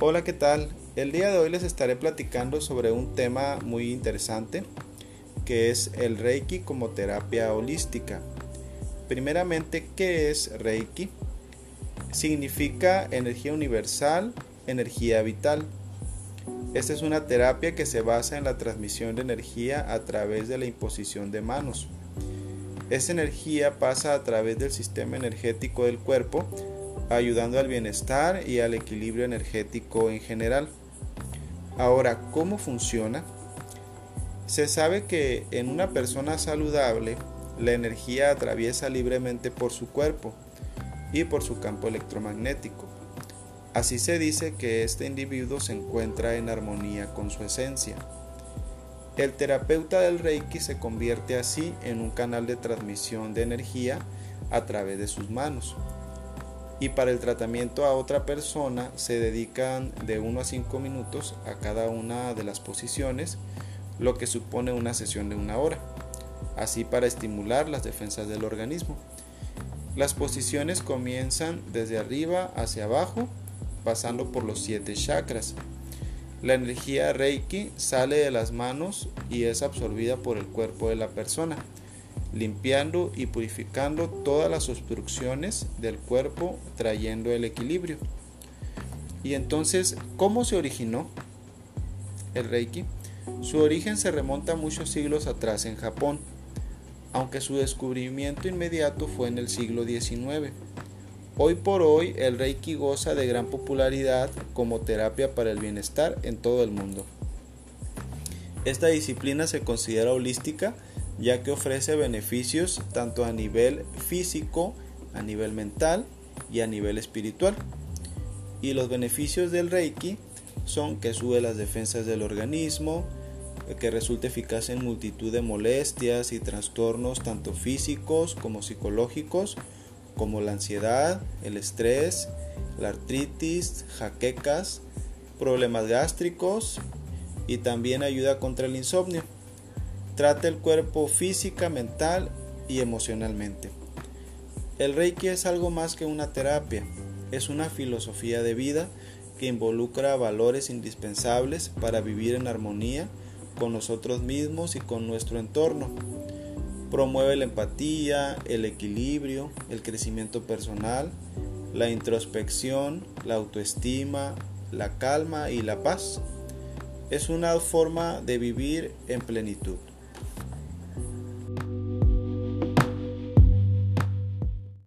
Hola, ¿qué tal? El día de hoy les estaré platicando sobre un tema muy interesante que es el Reiki como terapia holística. Primeramente, ¿qué es Reiki? Significa energía universal, energía vital. Esta es una terapia que se basa en la transmisión de energía a través de la imposición de manos. Esa energía pasa a través del sistema energético del cuerpo ayudando al bienestar y al equilibrio energético en general. Ahora, ¿cómo funciona? Se sabe que en una persona saludable la energía atraviesa libremente por su cuerpo y por su campo electromagnético. Así se dice que este individuo se encuentra en armonía con su esencia. El terapeuta del Reiki se convierte así en un canal de transmisión de energía a través de sus manos y para el tratamiento a otra persona se dedican de 1 a 5 minutos a cada una de las posiciones, lo que supone una sesión de una hora, así para estimular las defensas del organismo. Las posiciones comienzan desde arriba hacia abajo, pasando por los siete chakras. La energía Reiki sale de las manos y es absorbida por el cuerpo de la persona limpiando y purificando todas las obstrucciones del cuerpo, trayendo el equilibrio. Y entonces, ¿cómo se originó el Reiki? Su origen se remonta muchos siglos atrás en Japón, aunque su descubrimiento inmediato fue en el siglo XIX. Hoy por hoy el Reiki goza de gran popularidad como terapia para el bienestar en todo el mundo. Esta disciplina se considera holística ya que ofrece beneficios tanto a nivel físico, a nivel mental y a nivel espiritual. Y los beneficios del Reiki son que sube las defensas del organismo, que resulta eficaz en multitud de molestias y trastornos tanto físicos como psicológicos, como la ansiedad, el estrés, la artritis, jaquecas, problemas gástricos y también ayuda contra el insomnio. Trata el cuerpo física, mental y emocionalmente. El Reiki es algo más que una terapia, es una filosofía de vida que involucra valores indispensables para vivir en armonía con nosotros mismos y con nuestro entorno. Promueve la empatía, el equilibrio, el crecimiento personal, la introspección, la autoestima, la calma y la paz. Es una forma de vivir en plenitud.